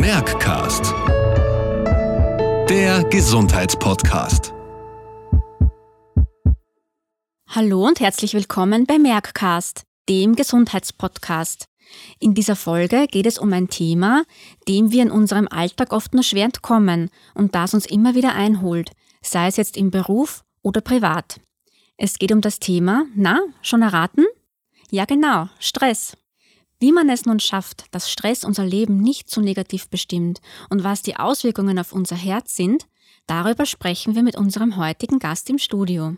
Merckcast. Der Gesundheitspodcast. Hallo und herzlich willkommen bei Merckcast, dem Gesundheitspodcast. In dieser Folge geht es um ein Thema, dem wir in unserem Alltag oft nur schwer entkommen und das uns immer wieder einholt, sei es jetzt im Beruf oder privat. Es geht um das Thema, na, schon erraten? Ja genau, Stress. Wie man es nun schafft, dass Stress unser Leben nicht zu negativ bestimmt und was die Auswirkungen auf unser Herz sind, darüber sprechen wir mit unserem heutigen Gast im Studio.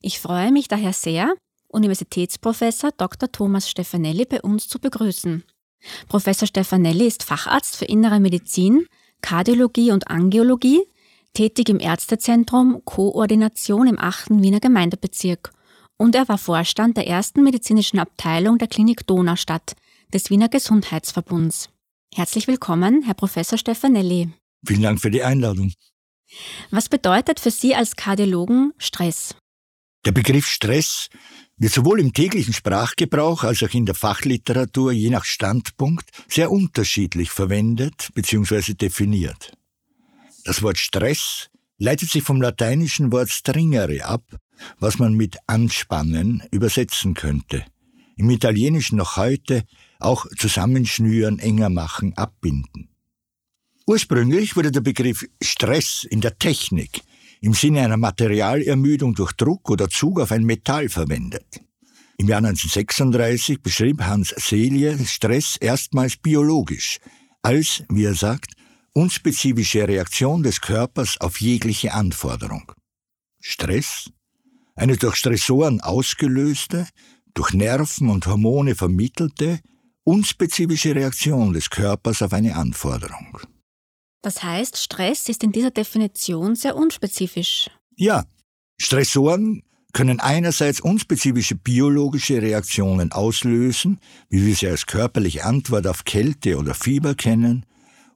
Ich freue mich daher sehr, Universitätsprofessor Dr. Thomas Stefanelli bei uns zu begrüßen. Professor Stefanelli ist Facharzt für Innere Medizin, Kardiologie und Angiologie, tätig im Ärztezentrum Koordination im 8. Wiener Gemeindebezirk und er war Vorstand der ersten medizinischen Abteilung der Klinik Donaustadt, des Wiener Gesundheitsverbunds. Herzlich willkommen, Herr Professor Stefanelli. Vielen Dank für die Einladung. Was bedeutet für Sie als Kardiologen Stress? Der Begriff Stress wird sowohl im täglichen Sprachgebrauch als auch in der Fachliteratur je nach Standpunkt sehr unterschiedlich verwendet bzw. definiert. Das Wort Stress leitet sich vom lateinischen Wort stringere ab, was man mit anspannen übersetzen könnte. Im Italienischen noch heute auch zusammenschnüren, enger machen, abbinden. Ursprünglich wurde der Begriff Stress in der Technik im Sinne einer Materialermüdung durch Druck oder Zug auf ein Metall verwendet. Im Jahr 1936 beschrieb Hans Selye Stress erstmals biologisch als, wie er sagt, unspezifische Reaktion des Körpers auf jegliche Anforderung. Stress, eine durch Stressoren ausgelöste, durch Nerven und Hormone vermittelte, unspezifische Reaktion des Körpers auf eine Anforderung. Das heißt, Stress ist in dieser Definition sehr unspezifisch. Ja, Stressoren können einerseits unspezifische biologische Reaktionen auslösen, wie wir sie als körperliche Antwort auf Kälte oder Fieber kennen,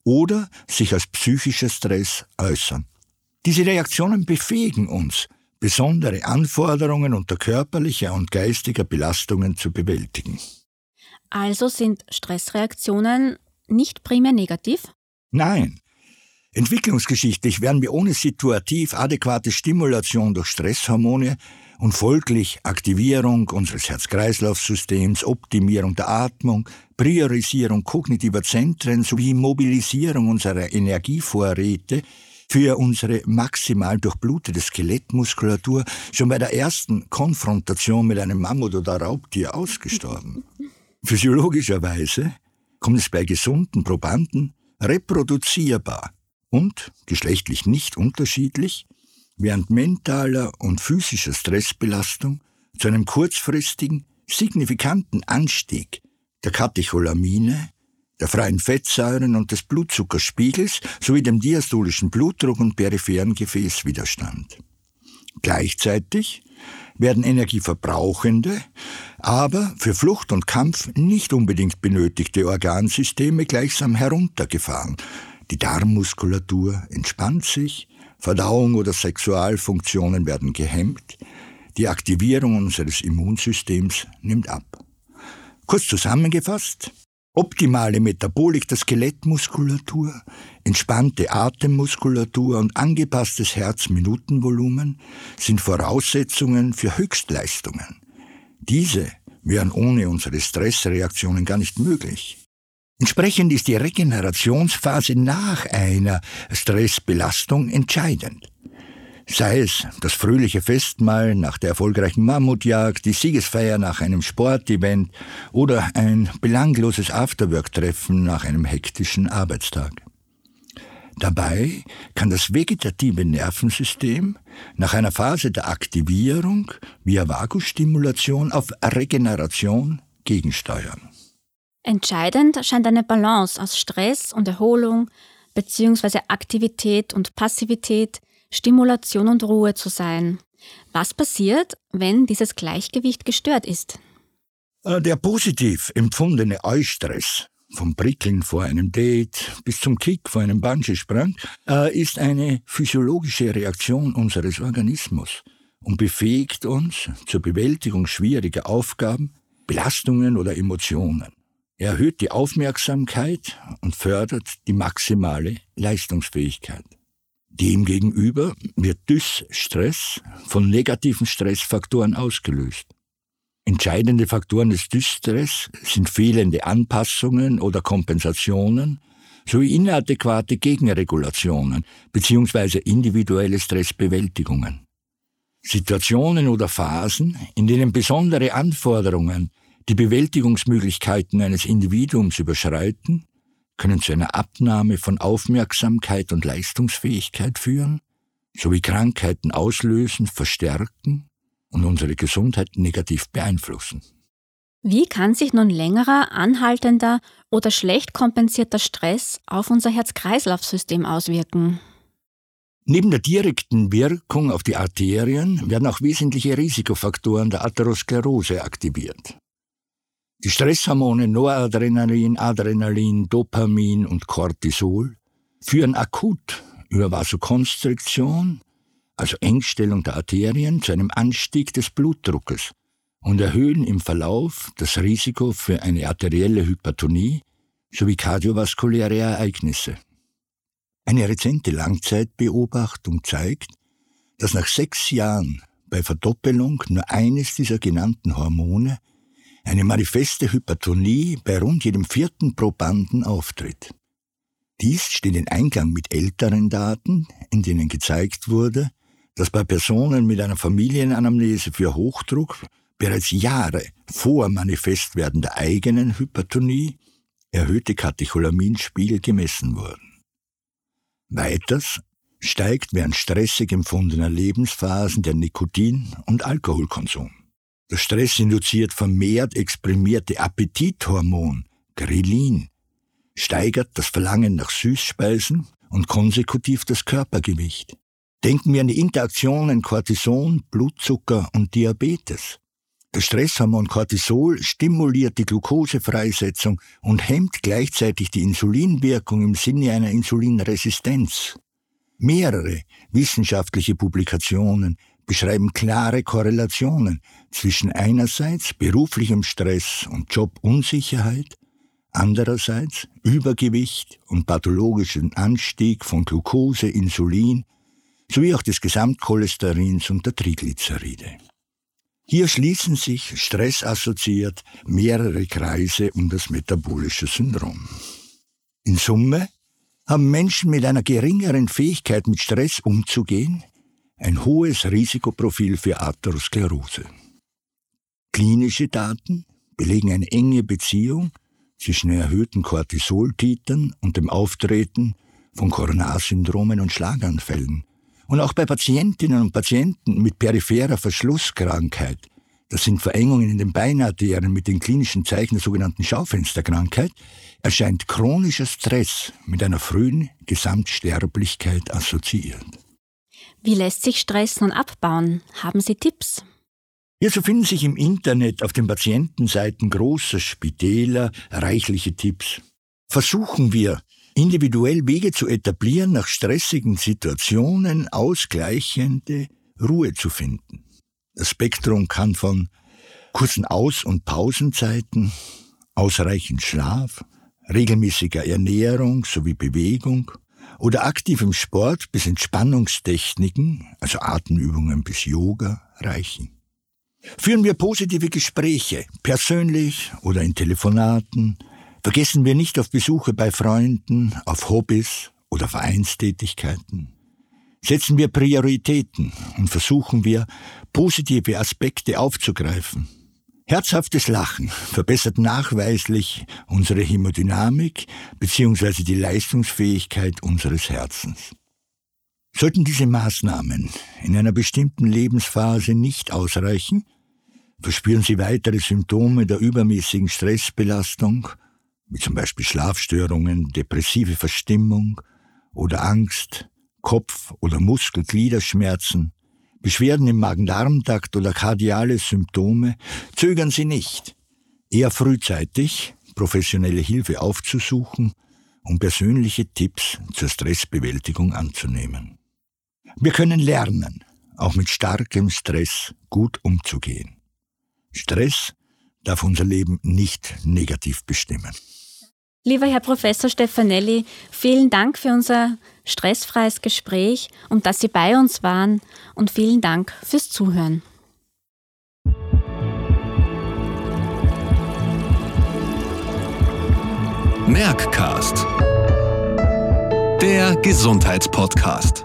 oder sich als psychischer Stress äußern. Diese Reaktionen befähigen uns, besondere Anforderungen unter körperlicher und geistiger Belastungen zu bewältigen. Also sind Stressreaktionen nicht primär negativ? Nein. Entwicklungsgeschichtlich werden wir ohne situativ adäquate Stimulation durch Stresshormone und folglich Aktivierung unseres Herz-Kreislauf-Systems, Optimierung der Atmung, Priorisierung kognitiver Zentren sowie Mobilisierung unserer Energievorräte für unsere maximal durchblutete Skelettmuskulatur schon bei der ersten Konfrontation mit einem Mammut oder Raubtier ausgestorben. Physiologischerweise kommt es bei gesunden Probanden reproduzierbar und geschlechtlich nicht unterschiedlich während mentaler und physischer Stressbelastung zu einem kurzfristigen, signifikanten Anstieg der Katecholamine, der freien Fettsäuren und des Blutzuckerspiegels sowie dem diastolischen Blutdruck und peripheren Gefäßwiderstand. Gleichzeitig werden energieverbrauchende, aber für Flucht und Kampf nicht unbedingt benötigte Organsysteme gleichsam heruntergefahren. Die Darmmuskulatur entspannt sich, Verdauung oder Sexualfunktionen werden gehemmt, die Aktivierung unseres Immunsystems nimmt ab. Kurz zusammengefasst, Optimale Metabolik der Skelettmuskulatur, entspannte Atemmuskulatur und angepasstes Herzminutenvolumen sind Voraussetzungen für Höchstleistungen. Diese wären ohne unsere Stressreaktionen gar nicht möglich. Entsprechend ist die Regenerationsphase nach einer Stressbelastung entscheidend sei es das fröhliche Festmahl nach der erfolgreichen Mammutjagd, die Siegesfeier nach einem Sportevent oder ein belangloses Afterwork-Treffen nach einem hektischen Arbeitstag. Dabei kann das vegetative Nervensystem nach einer Phase der Aktivierung via Vagustimulation auf Regeneration gegensteuern. Entscheidend scheint eine Balance aus Stress und Erholung bzw. Aktivität und Passivität Stimulation und Ruhe zu sein. Was passiert, wenn dieses Gleichgewicht gestört ist? Äh, der positiv empfundene Eustress, vom Prickeln vor einem Date bis zum Kick vor einem Bungee-Sprung, äh, ist eine physiologische Reaktion unseres Organismus und befähigt uns zur Bewältigung schwieriger Aufgaben, Belastungen oder Emotionen. Er erhöht die Aufmerksamkeit und fördert die maximale Leistungsfähigkeit. Demgegenüber wird Dysstress von negativen Stressfaktoren ausgelöst. Entscheidende Faktoren des Dysstress sind fehlende Anpassungen oder Kompensationen sowie inadäquate Gegenregulationen bzw. individuelle Stressbewältigungen. Situationen oder Phasen, in denen besondere Anforderungen die Bewältigungsmöglichkeiten eines Individuums überschreiten, können zu einer Abnahme von Aufmerksamkeit und Leistungsfähigkeit führen, sowie Krankheiten auslösen, verstärken und unsere Gesundheit negativ beeinflussen. Wie kann sich nun längerer, anhaltender oder schlecht kompensierter Stress auf unser Herz-Kreislauf-System auswirken? Neben der direkten Wirkung auf die Arterien werden auch wesentliche Risikofaktoren der Atherosklerose aktiviert. Die Stresshormone Noradrenalin, Adrenalin, Dopamin und Cortisol führen akut über Vasokonstriktion, also Engstellung der Arterien, zu einem Anstieg des Blutdruckes und erhöhen im Verlauf das Risiko für eine arterielle Hypertonie sowie kardiovaskuläre Ereignisse. Eine rezente Langzeitbeobachtung zeigt, dass nach sechs Jahren bei Verdoppelung nur eines dieser genannten Hormone eine manifeste Hypertonie bei rund jedem vierten Probanden auftritt. Dies steht in Eingang mit älteren Daten, in denen gezeigt wurde, dass bei Personen mit einer Familienanamnese für Hochdruck bereits Jahre vor Manifestwerden der eigenen Hypertonie erhöhte Katecholaminspiegel gemessen wurden. Weiters steigt während stressig empfundener Lebensphasen der Nikotin- und Alkoholkonsum. Der Stress induziert vermehrt exprimierte Appetithormon, Grelin, steigert das Verlangen nach Süßspeisen und konsekutiv das Körpergewicht. Denken wir an die Interaktionen Cortison, Blutzucker und Diabetes. Das Stresshormon Cortisol stimuliert die Glukosefreisetzung und hemmt gleichzeitig die Insulinwirkung im Sinne einer Insulinresistenz. Mehrere wissenschaftliche Publikationen beschreiben klare Korrelationen zwischen einerseits beruflichem Stress und Jobunsicherheit, andererseits Übergewicht und pathologischem Anstieg von Glucose, Insulin sowie auch des Gesamtcholesterins und der Triglyceride. Hier schließen sich stressassoziiert mehrere Kreise um das metabolische Syndrom. In Summe haben Menschen mit einer geringeren Fähigkeit mit Stress umzugehen ein hohes Risikoprofil für Atherosklerose. Klinische Daten belegen eine enge Beziehung zwischen erhöhten Cortisoltitern und dem Auftreten von Coronarsyndromen und Schlaganfällen und auch bei Patientinnen und Patienten mit peripherer Verschlusskrankheit, das sind Verengungen in den Beinarterien mit den klinischen Zeichen der sogenannten Schaufensterkrankheit, erscheint chronischer Stress mit einer frühen Gesamtsterblichkeit assoziiert. Wie lässt sich Stress nun abbauen? Haben Sie Tipps? Hierzu finden sich im Internet auf den Patientenseiten großer Spitäler reichliche Tipps. Versuchen wir, individuell Wege zu etablieren, nach stressigen Situationen ausgleichende Ruhe zu finden. Das Spektrum kann von kurzen Aus- und Pausenzeiten, ausreichend Schlaf, regelmäßiger Ernährung sowie Bewegung oder aktivem Sport bis Entspannungstechniken, also Atemübungen bis Yoga, reichen. Führen wir positive Gespräche, persönlich oder in Telefonaten, Vergessen wir nicht auf Besuche bei Freunden, auf Hobbys oder Vereinstätigkeiten. Setzen wir Prioritäten und versuchen wir, positive Aspekte aufzugreifen. Herzhaftes Lachen verbessert nachweislich unsere Hämodynamik bzw. die Leistungsfähigkeit unseres Herzens. Sollten diese Maßnahmen in einer bestimmten Lebensphase nicht ausreichen, verspüren Sie weitere Symptome der übermäßigen Stressbelastung wie zum Beispiel Schlafstörungen, depressive Verstimmung oder Angst, Kopf- oder Muskelgliederschmerzen, Beschwerden im Magen-Darm-Trakt oder kardiale Symptome, zögern Sie nicht, eher frühzeitig professionelle Hilfe aufzusuchen, um persönliche Tipps zur Stressbewältigung anzunehmen. Wir können lernen, auch mit starkem Stress gut umzugehen. Stress darf unser Leben nicht negativ bestimmen. Lieber Herr Professor Stefanelli, vielen Dank für unser stressfreies Gespräch und dass Sie bei uns waren und vielen Dank fürs Zuhören. Merckcast. Der Gesundheitspodcast.